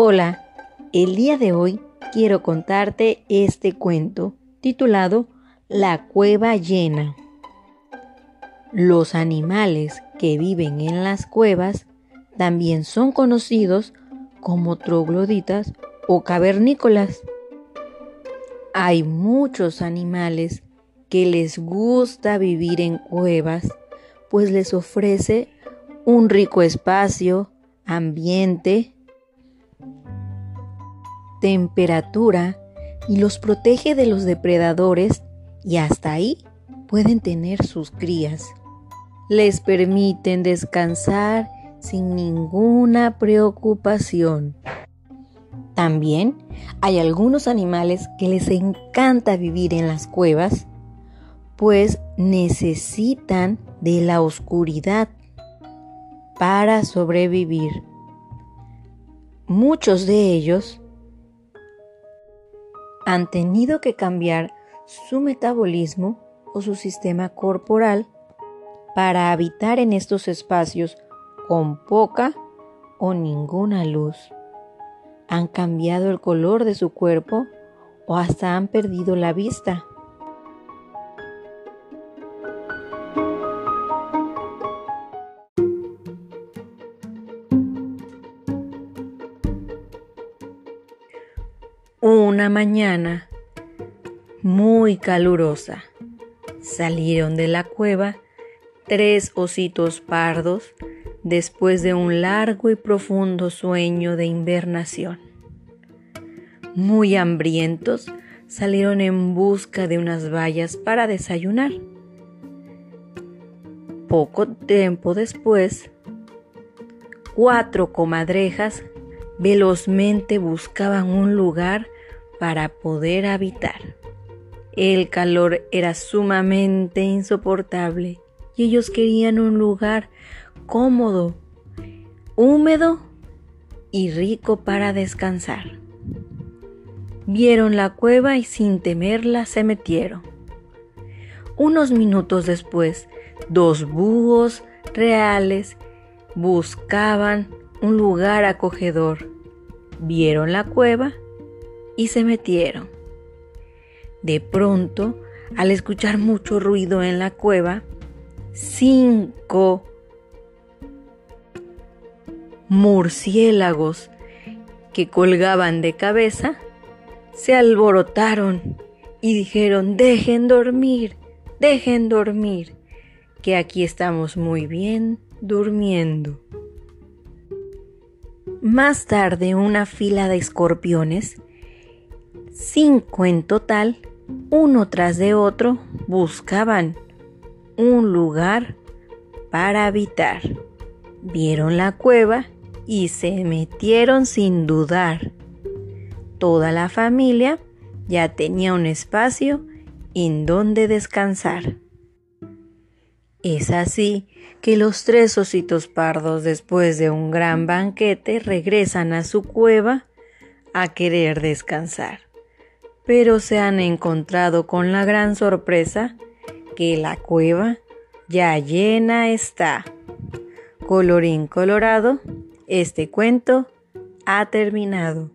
Hola, el día de hoy quiero contarte este cuento titulado La cueva llena. Los animales que viven en las cuevas también son conocidos como trogloditas o cavernícolas. Hay muchos animales que les gusta vivir en cuevas, pues les ofrece un rico espacio, ambiente, temperatura y los protege de los depredadores y hasta ahí pueden tener sus crías. Les permiten descansar sin ninguna preocupación. También hay algunos animales que les encanta vivir en las cuevas, pues necesitan de la oscuridad para sobrevivir. Muchos de ellos han tenido que cambiar su metabolismo o su sistema corporal para habitar en estos espacios con poca o ninguna luz. Han cambiado el color de su cuerpo o hasta han perdido la vista. Una mañana muy calurosa salieron de la cueva tres ositos pardos después de un largo y profundo sueño de invernación. Muy hambrientos, salieron en busca de unas bayas para desayunar. Poco tiempo después, cuatro comadrejas velozmente buscaban un lugar para poder habitar. El calor era sumamente insoportable y ellos querían un lugar cómodo, húmedo y rico para descansar. Vieron la cueva y sin temerla se metieron. Unos minutos después, dos búhos reales buscaban un lugar acogedor. Vieron la cueva y se metieron. De pronto, al escuchar mucho ruido en la cueva, cinco murciélagos que colgaban de cabeza se alborotaron y dijeron, dejen dormir, dejen dormir, que aquí estamos muy bien durmiendo. Más tarde una fila de escorpiones, cinco en total, uno tras de otro, buscaban un lugar para habitar. Vieron la cueva y se metieron sin dudar. Toda la familia ya tenía un espacio en donde descansar. Es así que los tres ositos pardos después de un gran banquete regresan a su cueva a querer descansar. Pero se han encontrado con la gran sorpresa que la cueva ya llena está. Colorín colorado, este cuento ha terminado.